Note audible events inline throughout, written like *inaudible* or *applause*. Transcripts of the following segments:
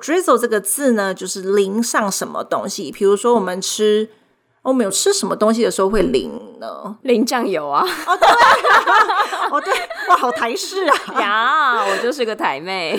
Drizzle 这个字呢，就是淋上什么东西。比如说，我们吃，我们有吃什么东西的时候会淋呢？淋酱油啊！哦，对，*laughs* 哦，对，哇，好台式啊！呀，我就是个台妹。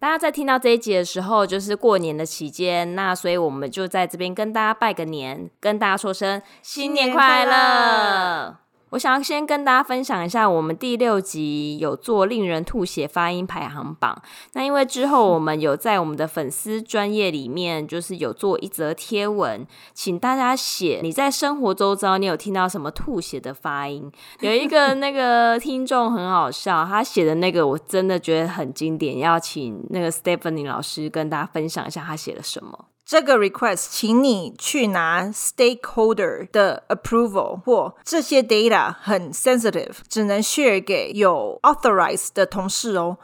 大家在听到这一集的时候，就是过年的期间，那所以我们就在这边跟大家拜个年，跟大家说声新年快乐。我想要先跟大家分享一下，我们第六集有做令人吐血发音排行榜。那因为之后我们有在我们的粉丝专业里面，就是有做一则贴文，请大家写你在生活周遭你有听到什么吐血的发音。有一个 *laughs* 那个听众很好笑，他写的那个我真的觉得很经典，要请那个 Stephanie 老师跟大家分享一下他写了什么。这个 request，请你去拿 stakeholder 的 approval 或这些 data 很 sensitive，只能 share 给有 authorized 的同事哦。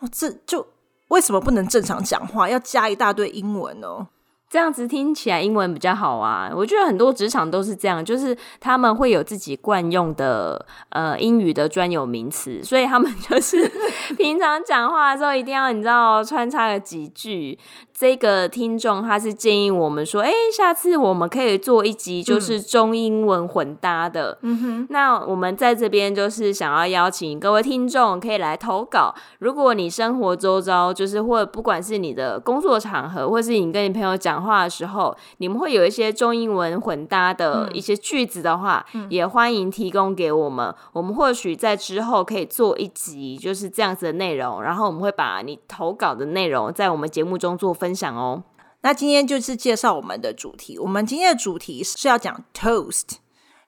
哦，这就为什么不能正常讲话，要加一大堆英文哦？这样子听起来英文比较好啊！我觉得很多职场都是这样，就是他们会有自己惯用的呃英语的专有名词，所以他们就是 *laughs* 平常讲话的时候一定要你知道穿插了几句。这个听众他是建议我们说，哎，下次我们可以做一集就是中英文混搭的。嗯哼，那我们在这边就是想要邀请各位听众可以来投稿。如果你生活周遭就是或不管是你的工作场合，或是你跟你朋友讲。讲话的时候，你们会有一些中英文混搭的一些句子的话，嗯、也欢迎提供给我们。我们或许在之后可以做一集，就是这样子的内容。然后我们会把你投稿的内容在我们节目中做分分享哦。那今天就是介绍我们的主题。我们今天的主题是要讲 toast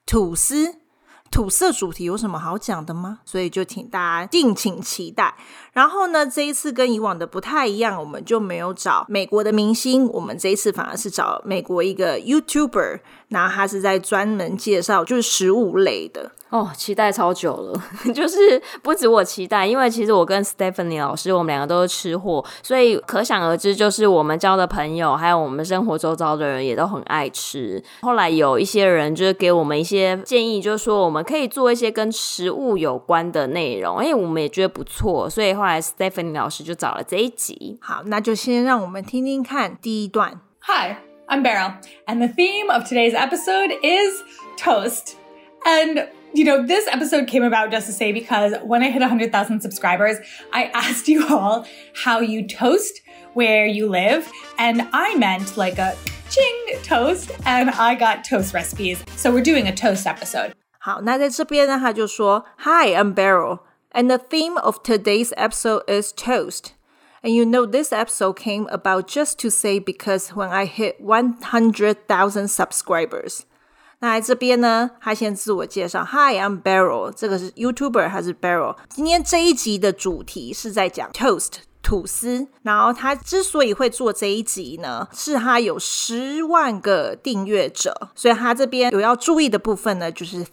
吐司。吐色主题有什么好讲的吗？所以就请大家敬请期待。然后呢，这一次跟以往的不太一样，我们就没有找美国的明星，我们这一次反而是找美国一个 YouTuber，那他是在专门介绍就是食物类的。哦，期待超久了，*laughs* 就是不止我期待，因为其实我跟 Stephanie 老师，我们两个都是吃货，所以可想而知，就是我们交的朋友，还有我们生活周遭的人也都很爱吃。后来有一些人就是给我们一些建议，就是说我们可以做一些跟食物有关的内容，哎，我们也觉得不错，所以后来 Stephanie 老师就找了这一集。好，那就先让我们听听看第一段。Hi, I'm Beryl, and the theme of today's episode is toast. And You know, this episode came about just to say because when I hit 100,000 subscribers, I *laughs* asked you all how you toast where you live. And I meant like a ching toast, and I got toast recipes. So we're doing a toast episode. 好，那在这边呢，他就说，Hi, I'm Beryl, and the theme of today's episode is toast. And you know, this episode came about just to say because when I hit 100,000 subscribers. 那来这边呢，他先自我介绍，Hi, I'm Beryl，这个是 YouTuber 还是 Beryl？今天这一集的主题是在讲 toast 吐司。然后他之所以会做这一集呢，是他有十万个订阅者，所以他这边有要注意的部分呢，就是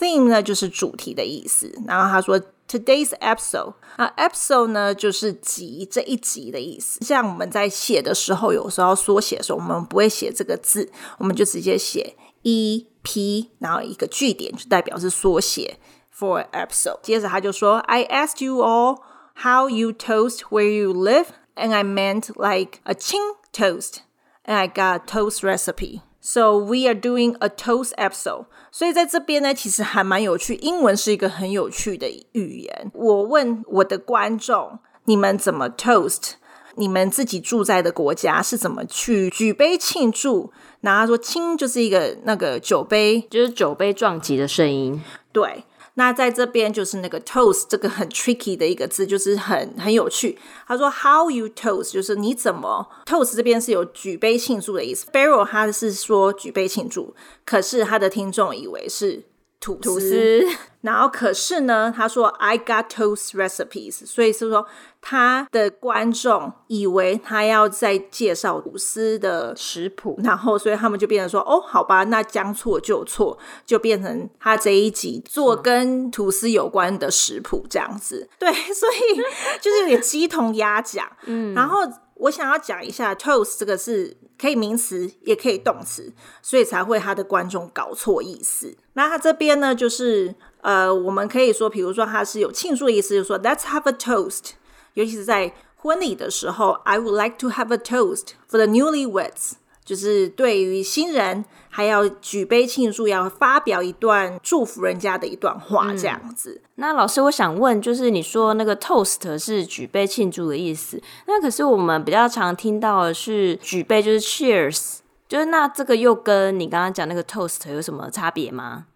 theme，theme 呢就是主题的意思。然后他说 today's episode，啊 episode 呢就是集这一集的意思。像我们在写的时候，有时候要缩写的时候，我们不会写这个字，我们就直接写。E P，然后一个句点就代表是缩写 for episode。接着他就说，I asked you all how you toast where you live, and I meant like a ching toast, and I got a toast recipe. So we are doing a toast episode. 所以在这边呢，其实还蛮有趣。英文是一个很有趣的语言。我问我的观众，你们怎么 toast？你们自己住在的国家是怎么去举杯庆祝？然后他说“亲”就是一个那个酒杯，就是酒杯撞击的声音。对，那在这边就是那个 “toast” 这个 *laughs* 很 tricky 的一个字，就是很很有趣。他说 “How you toast” 就是你怎么 toast 这边是有举杯庆祝的意思。Beryl 他是说举杯庆祝，可是他的听众以为是吐司。吐司 *laughs* 然后可是呢，他说 I got toast recipes，所以是说他的观众以为他要在介绍吐司的食谱，然后所以他们就变成说哦，好吧，那将错就错，就变成他这一集做跟吐司有关的食谱这样子。对，所以 *laughs* 就是有点鸡同鸭讲。嗯，然后我想要讲一下 toast 这个是可以名词也可以动词，所以才会他的观众搞错意思。那他这边呢，就是。呃，我们可以说，比如说他是有庆祝的意思，就是说 Let's have a toast。尤其是在婚礼的时候，I would like to have a toast for the newlyweds。就是对于新人，还要举杯庆祝，要发表一段祝福人家的一段话，这样子。那老师，我想问，就是你说那个 toast 是举杯庆祝的意思，那可是我们比较常听到的是举杯，就是 cheers。就是那这个又跟你刚刚讲那个 toast 有什么差别吗？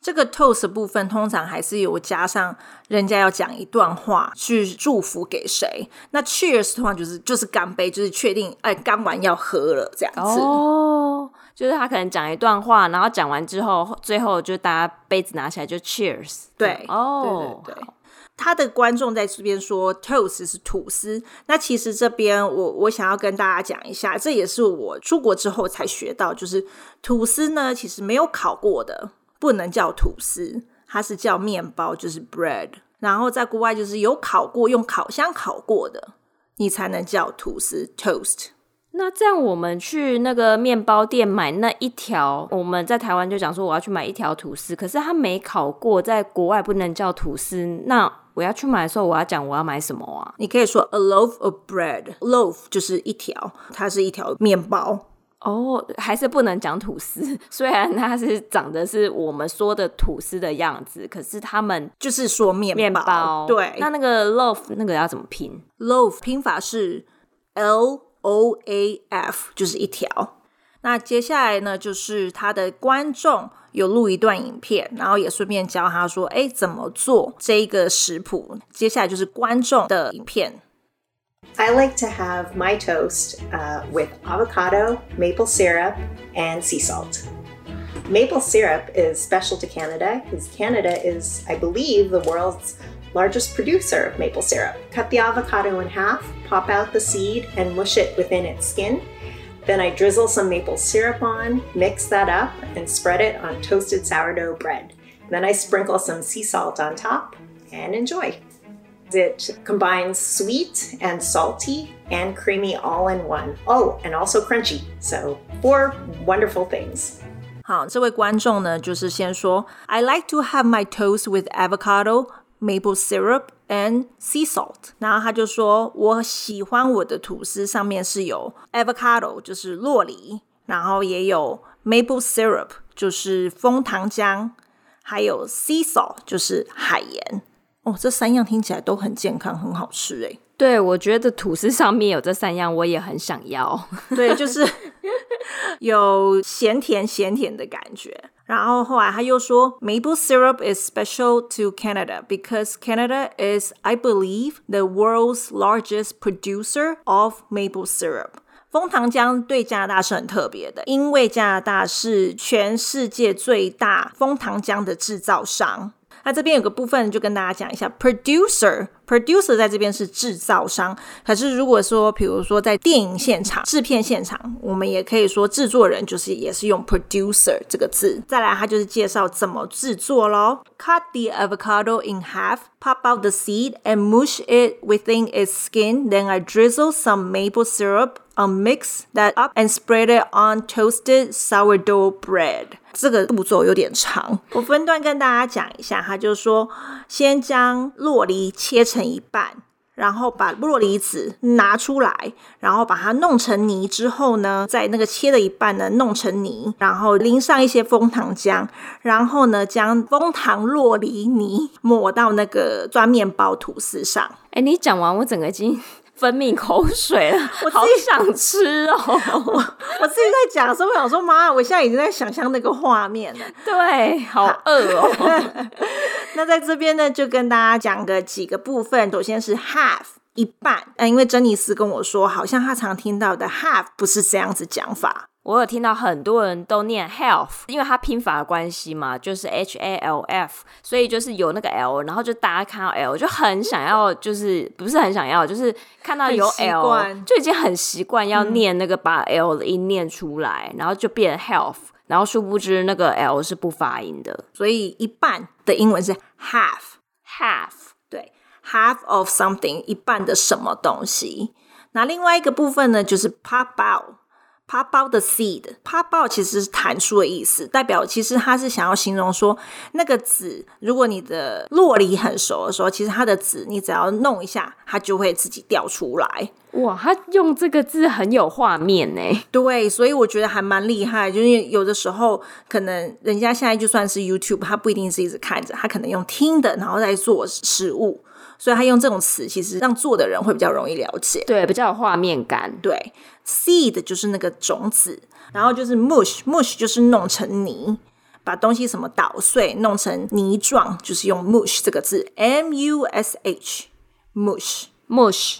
这个 toast 部分通常还是有加上人家要讲一段话去祝福给谁。那 cheers 通常就是就是干杯，就是确定哎干完要喝了这样子。哦，就是他可能讲一段话，然后讲完之后，最后就大家杯子拿起来就 cheers。对，哦，对对对。他的观众在这边说 toast 是吐司，那其实这边我我想要跟大家讲一下，这也是我出国之后才学到，就是吐司呢其实没有烤过的。不能叫吐司，它是叫面包，就是 bread。然后在国外就是有烤过，用烤箱烤过的，你才能叫吐司 toast。那这样我们去那个面包店买那一条，我们在台湾就讲说我要去买一条吐司，可是它没烤过，在国外不能叫吐司。那我要去买的时候，我要讲我要买什么啊？你可以说 a loaf of bread，loaf 就是一条，它是一条面包。哦，还是不能讲吐司。*laughs* 虽然它是长得是我们说的吐司的样子，可是他们就是说面包。面包对，那那个 loaf 那个要怎么拼？loaf 拼法是 L O A F，就是一条。那接下来呢，就是他的观众有录一段影片，然后也顺便教他说：“哎，怎么做这个食谱？”接下来就是观众的影片。I like to have my toast uh, with avocado, maple syrup, and sea salt. Maple syrup is special to Canada because Canada is, I believe, the world's largest producer of maple syrup. Cut the avocado in half, pop out the seed, and mush it within its skin. Then I drizzle some maple syrup on, mix that up, and spread it on toasted sourdough bread. Then I sprinkle some sea salt on top and enjoy. It combines sweet and salty and creamy all in one. Oh, and also crunchy. So, four wonderful things. 好，这位观众呢，就是先说，I like to have my toast with avocado, maple syrup and sea salt。然后他就说，我喜欢我的吐司上面是有 avocado，就是酪梨，然后也有 maple syrup，就是枫糖浆，还有 sea salt，就是海盐。 哦，这三样听起来都很健康，很好吃诶。对，我觉得吐司上面有这三样，我也很想要。对，就是有咸甜咸甜的感觉。然后后来他又说，Maple syrup is special to Canada because Canada is, I believe, the world's largest producer of maple syrup。枫糖浆对加拿大是很特别的，因为加拿大是全世界最大枫糖浆的制造商。那这边有个部分就跟大家讲一下，producer，producer 在这边是制造商。可是如果说，比如说在电影现场、制片现场，我们也可以说制作人就是也是用 producer 这个字。再来，他就是介绍怎么制作咯。Cut the avocado in half, pop out the seed, and mush it within its skin. Then I drizzle some maple syrup. I'll mix that up and spread it on toasted sourdough bread. 这个步骤有点长，我分段跟大家讲一下。哈就是说，先将洛梨切成一半，然后把洛梨子拿出来，然后把它弄成泥之后呢，在那个切的一半呢弄成泥，然后淋上一些枫糖浆，然后呢将枫糖洛梨泥抹到那个装面包吐司上。哎，你讲完我整个已经。分泌口水了，我好想吃哦！我我自己在讲的时候，我想说，妈，我现在已经在想象那个画面了。对，好饿哦。*laughs* 那在这边呢，就跟大家讲个几个部分。首先是 half，一半。嗯，因为珍妮斯跟我说，好像他常听到的 half 不是这样子讲法。我有听到很多人都念 health，因为它拼法的关系嘛，就是 H A L F，所以就是有那个 L，然后就大家看到 L 就很想要，就是不是很想要，就是看到有 L 就已经很习惯要念那个把 L 的音念出来，嗯、然后就变 health，然后殊不知那个 L 是不发音的，所以一半的英文是 half，half，对，half of something，一半的什么东西。那另外一个部分呢，就是 pop out。Pop out the seed，pop out 其实是弹出的意思，代表其实它是想要形容说那个籽，如果你的洛梨很熟的时候，其实它的籽你只要弄一下，它就会自己掉出来。哇，他用这个字很有画面呢。对，所以我觉得还蛮厉害，就是有的时候可能人家现在就算是 YouTube，他不一定是一直看着，他可能用听的，然后再做食物。所以他用这种词，其实让做的人会比较容易了解，对，比较有画面感。对，seed 就是那个种子，然后就是 mush，mush 就是弄成泥，把东西什么捣碎，弄成泥状，就是用 mush 这个字，m u s h，mush，mush。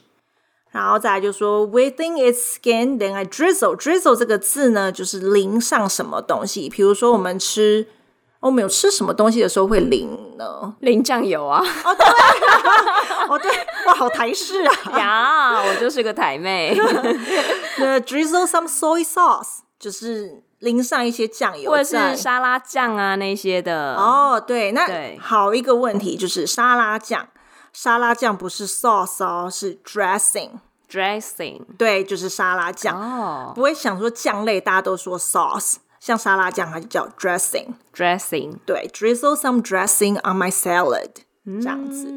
然后再来就说 within its skin，then I drizzle，drizzle 这个字呢，就是淋上什么东西，比如说我们吃。我们有吃什么东西的时候会淋呢？淋酱油啊！哦对，*laughs* 哦对，哇，好台式啊！呀，我就是个台妹。The *laughs* drizzle some soy sauce，就是淋上一些酱油，或者是沙拉酱啊那些的。哦，对，那好一个问题就是沙拉酱，沙拉酱不是 sauce 哦，是 dressing，dressing，对，就是沙拉酱。哦，不会想说酱类，大家都说 sauce。像沙拉酱，它就叫 dressing，dressing，对，drizzle some dressing on my salad，嗯、这样子。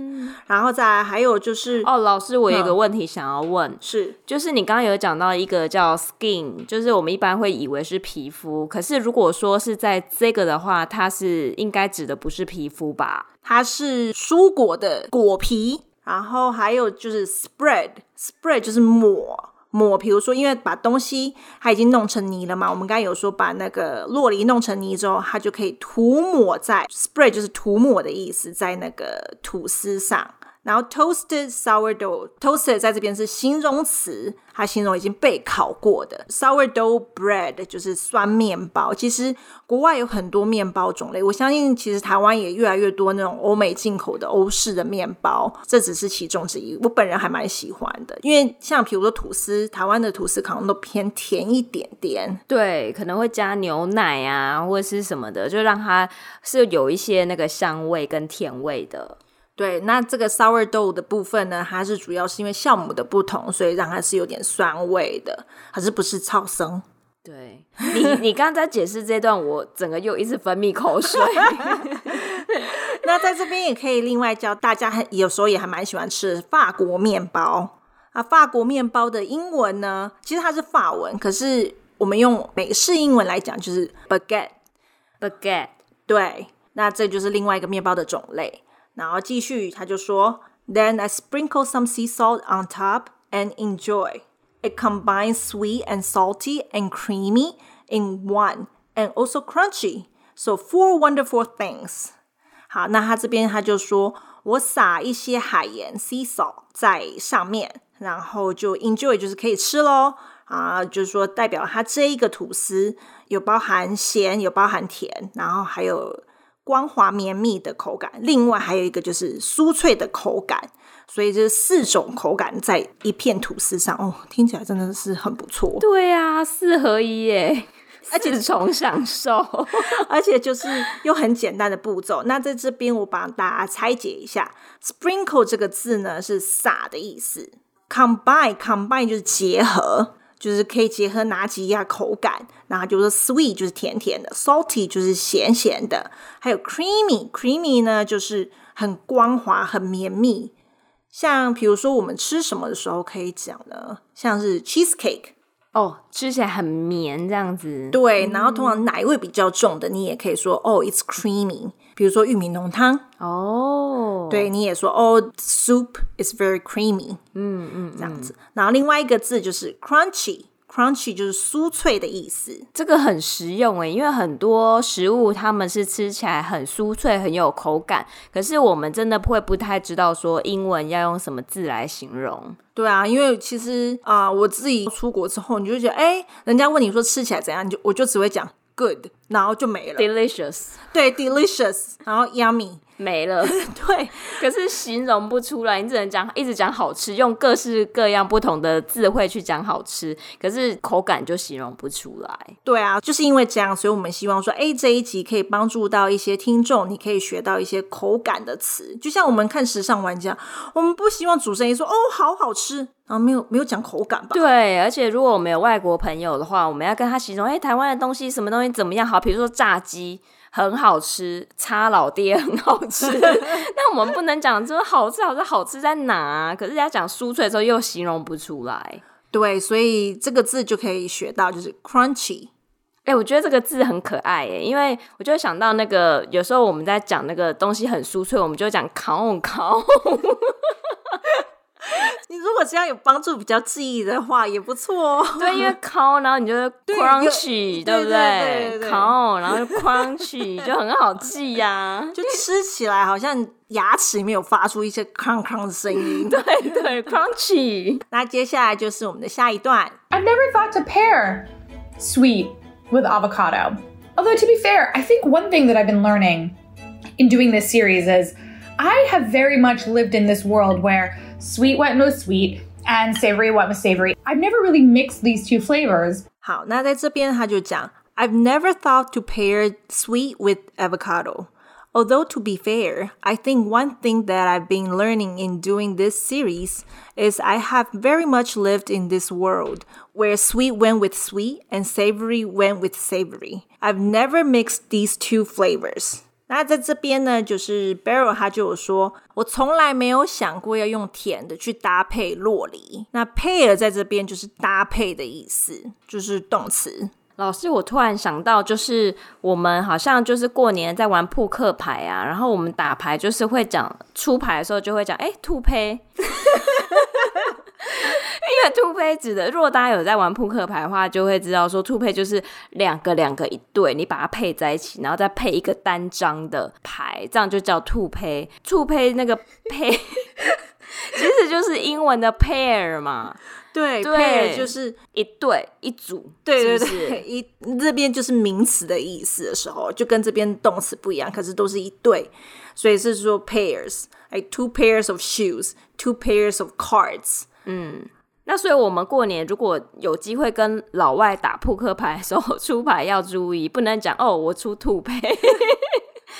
然后再来还有就是，哦，老师，我有一个问题想要问，嗯、是，就是你刚刚有讲到一个叫 skin，就是我们一般会以为是皮肤，可是如果说是在这个的话，它是应该指的不是皮肤吧？它是蔬果的果皮。然后还有就是 spread，spread 就是抹。抹，比如说，因为把东西它已经弄成泥了嘛，我们刚才有说把那个洛梨弄成泥之后，它就可以涂抹在 spray，就是涂抹的意思，在那个吐司上。然后 toasted sourdough，toasted 在这边是形容词，它形容已经被烤过的 sourdough bread 就是酸面包。其实国外有很多面包种类，我相信其实台湾也越来越多那种欧美进口的欧式的面包，这只是其中之一。我本人还蛮喜欢的，因为像比如说吐司，台湾的吐司可能都偏甜一点点，对，可能会加牛奶啊或者是什么的，就让它是有一些那个香味跟甜味的。对，那这个 sourdough 的部分呢，它是主要是因为酵母的不同，所以让它是有点酸味的，还是不是超生？对，你，你刚刚在解释这段，我整个又一直分泌口水。*laughs* 那在这边也可以另外教大家，有时候也还蛮喜欢吃法国面包啊。法国面包的英文呢，其实它是法文，可是我们用美式英文来讲就是 baguette，baguette。对，那这就是另外一个面包的种类。然后继续，他就说，Then I sprinkle some sea salt on top and enjoy. It combines sweet and salty and creamy in one, and also crunchy. So four wonderful things. 好，那他这边他就说，我撒一些海盐 sea salt 在上面，然后就 enjoy 就是可以吃喽。啊，就是说代表它这一个吐司有包含咸，有包含甜，然后还有。 光滑绵密的口感，另外还有一个就是酥脆的口感，所以这四种口感在一片吐司上哦，听起来真的是很不错。对啊，四合一耶，而且是重享受，*laughs* 而且就是又很简单的步骤。那在这边我帮大家拆解一下，sprinkle 这个字呢是撒的意思，combine combine 就是结合。就是可以结合哪几样口感，然后就是 sweet 就是甜甜的，salty 就是咸咸的，还有 creamy creamy 呢就是很光滑、很绵密。像比如说我们吃什么的时候可以讲呢？像是 cheesecake 哦，吃起来很绵这样子。对，然后通常奶味比较重的，你也可以说哦，it's creamy。比如说玉米浓汤哦，对，你也说哦，soup is very creamy，嗯嗯，这样子。然后另外一个字就是 crunchy，crunchy crunchy 就是酥脆的意思。这个很实用诶，因为很多食物他们是吃起来很酥脆，很有口感，可是我们真的会不太知道说英文要用什么字来形容。对啊，因为其实啊、呃，我自己出国之后，你就觉得，哎，人家问你说吃起来怎样，你就我就只会讲 good，然后就没了。Delicious，对，delicious，然后 yummy。没了，*laughs* 对，可是形容不出来，你只能讲一直讲好吃，用各式各样不同的字汇去讲好吃，可是口感就形容不出来。对啊，就是因为这样，所以我们希望说，哎，这一集可以帮助到一些听众，你可以学到一些口感的词。就像我们看时尚玩家，我们不希望主持人说，哦，好好吃，然后没有没有讲口感吧？对，而且如果我们有外国朋友的话，我们要跟他形容，哎，台湾的东西什么东西怎么样好？比如说炸鸡。很好吃，差老爹很好吃。*laughs* 那我们不能讲这好吃，好吃，好吃在哪啊？可是人家讲酥脆的时候又形容不出来。对，所以这个字就可以学到，就是 crunchy。哎、欸，我觉得这个字很可爱耶，因为我就想到那个有时候我们在讲那个东西很酥脆，我们就会讲 *laughs* 烤烤。你如果这样有帮助、比较记忆的话，也不错哦。对，因为烤，然后你就 crunchy，对，对不对？对对对烤，然后 crunchy *laughs* 就很好记呀、啊，就吃起来好像牙齿里面有发出一些 crunch crunch 的声音。对对，crunchy。那接下来就是我们的下一段。I've *laughs* *laughs* never thought to pair sweet with avocado. Although to be fair, I think one thing that I've been learning in doing this series is I have very much lived in this world where Sweet went with sweet, and savory went with savory. I've never really mixed these two flavors. 好，那在这边他就讲，I've never thought to pair sweet with avocado. Although to be fair, I think one thing that I've been learning in doing this series is I have very much lived in this world where sweet went with sweet and savory went with savory. I've never mixed these two flavors. 那在这边呢，就是 Beryl 他就有说，我从来没有想过要用甜的去搭配洛梨。那 pair 在这边就是搭配的意思，就是动词。老师，我突然想到，就是我们好像就是过年在玩扑克牌啊，然后我们打牌就是会讲出牌的时候就会讲，哎，兔胚。*laughs* 兔胚指的，如果大家有在玩扑克牌的话，就会知道说兔胚就是两个两个一对，你把它配在一起，然后再配一个单张的牌，这样就叫兔胚。兔胚那个胚，*laughs* 其实就是英文的 pair 嘛。对，对，pair 就是一对一组。对对对，一这边就是名词的意思的时候，就跟这边动词不一样，可是都是一对，所以是说 pairs，like two pairs of shoes，two pairs of cards。嗯，那所以我们过年如果有机会跟老外打扑克牌的时候，*laughs* 出牌要注意，不能讲哦，我出兔牌，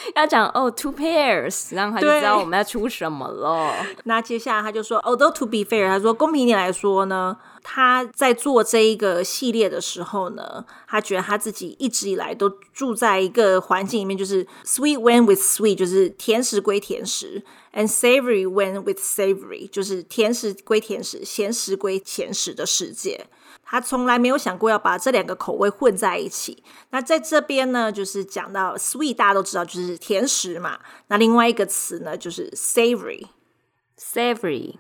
*laughs* 要讲哦，two pairs，然后他就知道我们要出什么了。*laughs* 那接下来他就说，although to be fair，他说公平点来说呢。他在做这一个系列的时候呢，他觉得他自己一直以来都住在一个环境里面，就是 sweet went with sweet，就是甜食归甜食，and savory went with savory，就是甜食归甜食，咸食归咸食的世界。他从来没有想过要把这两个口味混在一起。那在这边呢，就是讲到 sweet，大家都知道就是甜食嘛。那另外一个词呢，就是 savory，savory。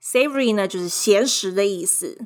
Savory 呢，就是咸食的意思。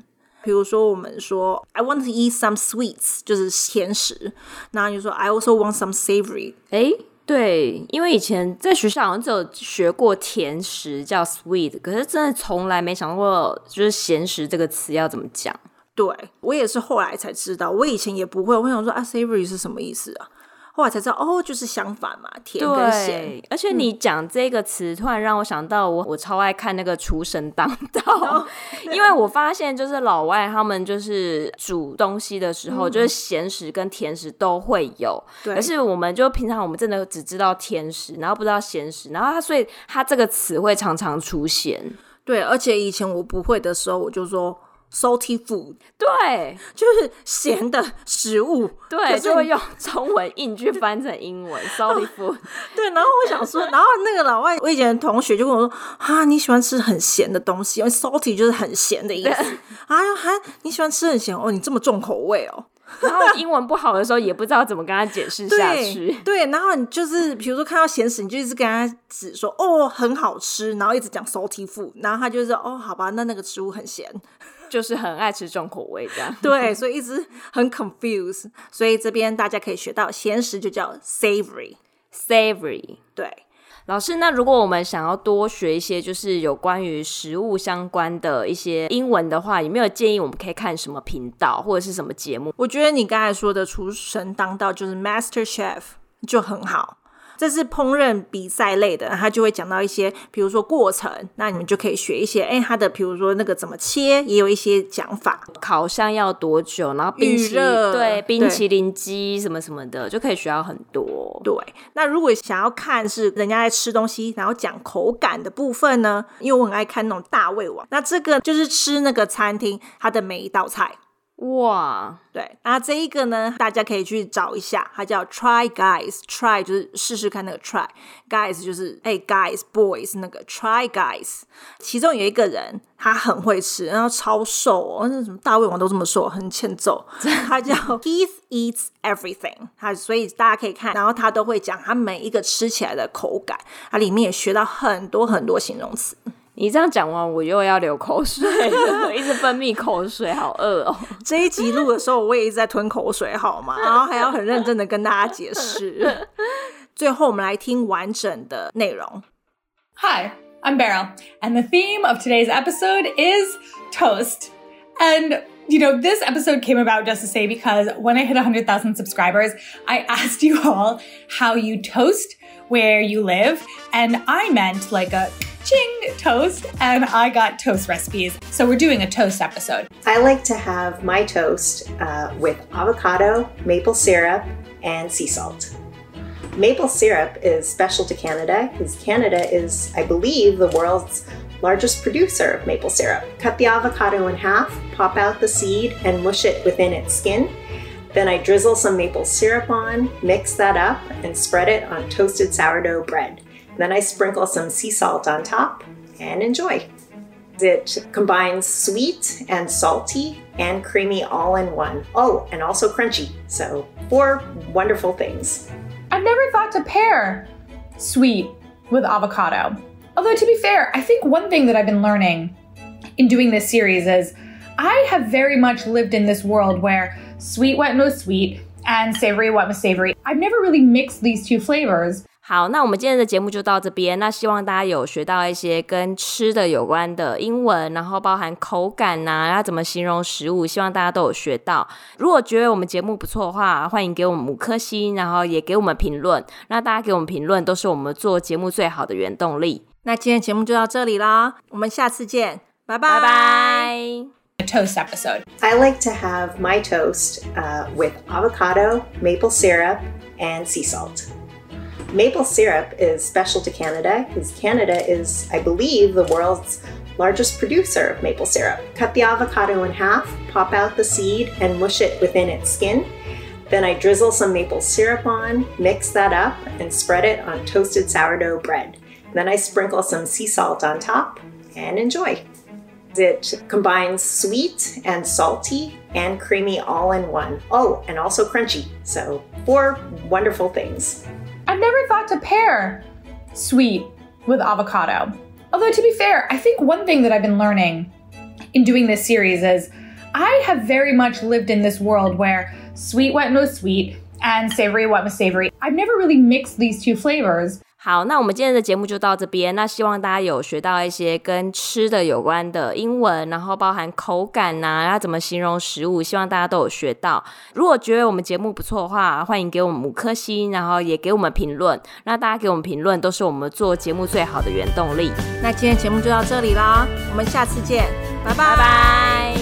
比如说，我们说 I want to eat some sweets，就是甜食。那就说 I also want some savory。诶，对，因为以前在学校好像只有学过甜食叫 sweet，可是真的从来没想过就是咸食这个词要怎么讲。对，我也是后来才知道，我以前也不会。我想说啊，savory 是什么意思啊？后来才知道，哦，就是相反嘛，甜跟咸。而且你讲这个词，嗯、突然让我想到我，我超爱看那个厨神当道，*laughs* 因为我发现就是老外他们就是煮东西的时候，嗯、就是咸食跟甜食都会有。对。可是我们就平常我们真的只知道甜食，然后不知道咸食，然后他所以他这个词会常常出现。对，而且以前我不会的时候，我就说。Salty food，对，就是咸的食物，对，就会用中文硬去翻成英文。*laughs* Salty food，对。然后我想说，*laughs* 然后那个老外，我以前的同学就跟我说：“啊，你喜欢吃很咸的东西，因为 salty 就是很咸的意思。”啊，还你喜欢吃很咸哦，你这么重口味哦。*laughs* 然后英文不好的时候，也不知道怎么跟他解释下去。对，对，然后你就是比如说看到咸食，你就一直跟他指说：“哦，很好吃。”然后一直讲 salty food，然后他就是：“哦，好吧，那那个食物很咸。”就是很爱吃重口味这样。*laughs* 对，所以一直很 confused。所以这边大家可以学到咸食就叫 savory，savory。对。老师，那如果我们想要多学一些就是有关于食物相关的一些英文的话，有没有建议我们可以看什么频道或者是什么节目？我觉得你刚才说的厨神当道就是 Master Chef 就很好。这是烹饪比赛类的，他就会讲到一些，比如说过程，那你们就可以学一些。哎，他的比如说那个怎么切，也有一些讲法。烤箱要多久，然后冰淇淋对冰淇淋机什么什么的，就可以学到很多。对，那如果想要看是人家在吃东西，然后讲口感的部分呢？因为我很爱看那种大胃王，那这个就是吃那个餐厅它的每一道菜。哇，对，那这一个呢，大家可以去找一下，它叫 Try Guys，Try 就是试试看那个 Try，Guys 就是哎 Guys Boys 那个 Try Guys，其中有一个人他很会吃，然后超瘦哦，那什么大胃王都这么瘦，很欠揍。*laughs* 他叫 Keith Eats Everything，他所以大家可以看，然后他都会讲他每一个吃起来的口感，他里面也学到很多很多形容词。你这样讲完，我又要流口水了，一直分泌口水，好饿哦！*laughs* 这一集录的时候，我也一直在吞口水，好吗？然后还要很认真的跟大家解释。最后，我们来听完整的内容。Hi, I'm Beryl, and the theme of today's episode is toast. And you know, this episode came about just to say because when I hit 100,000 subscribers, I *laughs* asked you all how you toast where you live, and I meant like a ching toast, and I got toast recipes. So we're doing a toast episode. I like to have my toast uh, with avocado, maple syrup, and sea salt. Maple syrup is special to Canada because Canada is, I believe, the world's largest producer of maple syrup. Cut the avocado in half, pop out the seed, and mush it within its skin. Then I drizzle some maple syrup on, mix that up, and spread it on toasted sourdough bread. Then I sprinkle some sea salt on top and enjoy. It combines sweet and salty and creamy all in one. Oh, and also crunchy. So, four wonderful things. I've never thought to pair sweet with avocado. Although, to be fair, I think one thing that I've been learning in doing this series is I have very much lived in this world where sweet went with sweet and savory went with savory. I've never really mixed these two flavors. 好，那我们今天的节目就到这边。那希望大家有学到一些跟吃的有关的英文，然后包含口感呐、啊，要怎么形容食物，希望大家都有学到。如果觉得我们节目不错的话，欢迎给我们五颗星，然后也给我们评论。那大家给我们评论，都是我们做节目最好的原动力。那今天节目就到这里啦，我们下次见，拜拜拜拜。A toast episode. I like to have my toast uh, with avocado, maple syrup, and sea salt. Maple syrup is special to Canada because Canada is, I believe, the world's largest producer of maple syrup. Cut the avocado in half, pop out the seed, and mush it within its skin. Then I drizzle some maple syrup on, mix that up, and spread it on toasted sourdough bread. Then I sprinkle some sea salt on top and enjoy. It combines sweet and salty and creamy all in one. Oh, and also crunchy. So, four wonderful things. I've never thought to pair sweet with avocado. Although, to be fair, I think one thing that I've been learning in doing this series is I have very much lived in this world where sweet went with sweet and savory went with savory. I've never really mixed these two flavors. 好，那我们今天的节目就到这边。那希望大家有学到一些跟吃的有关的英文，然后包含口感呐、啊，要怎么形容食物，希望大家都有学到。如果觉得我们节目不错的话，欢迎给我们五颗星，然后也给我们评论。那大家给我们评论，都是我们做节目最好的原动力。那今天节目就到这里啦，我们下次见。拜拜。